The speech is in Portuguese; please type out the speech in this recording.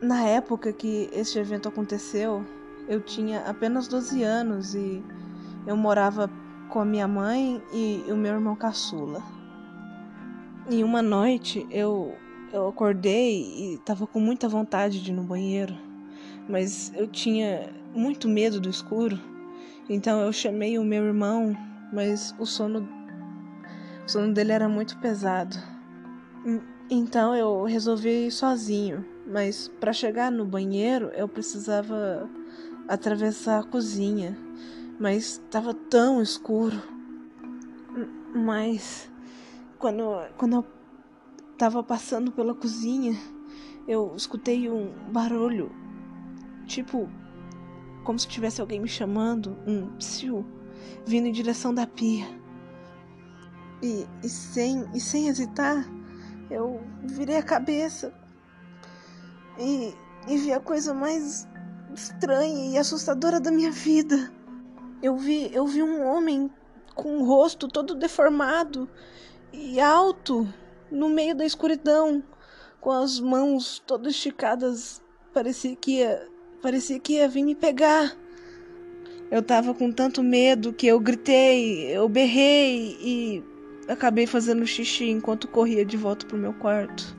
na época que esse evento aconteceu, eu tinha apenas 12 anos e eu morava com a minha mãe e o meu irmão caçula. E uma noite eu, eu acordei e estava com muita vontade de ir no banheiro, mas eu tinha muito medo do escuro, então eu chamei o meu irmão, mas o sono, o sono dele era muito pesado. Então eu resolvi ir sozinho, mas para chegar no banheiro eu precisava atravessar a cozinha, mas estava tão escuro. Mas quando, quando eu estava passando pela cozinha, eu escutei um barulho, tipo como se tivesse alguém me chamando, um psiu, vindo em direção da pia. E, e, sem, e sem hesitar, eu virei a cabeça e, e vi a coisa mais estranha e assustadora da minha vida. Eu vi, eu vi um homem com o rosto todo deformado e alto no meio da escuridão, com as mãos todas esticadas, parecia que ia, parecia que ia vir me pegar. Eu tava com tanto medo que eu gritei, eu berrei e acabei fazendo xixi enquanto corria de volta pro meu quarto.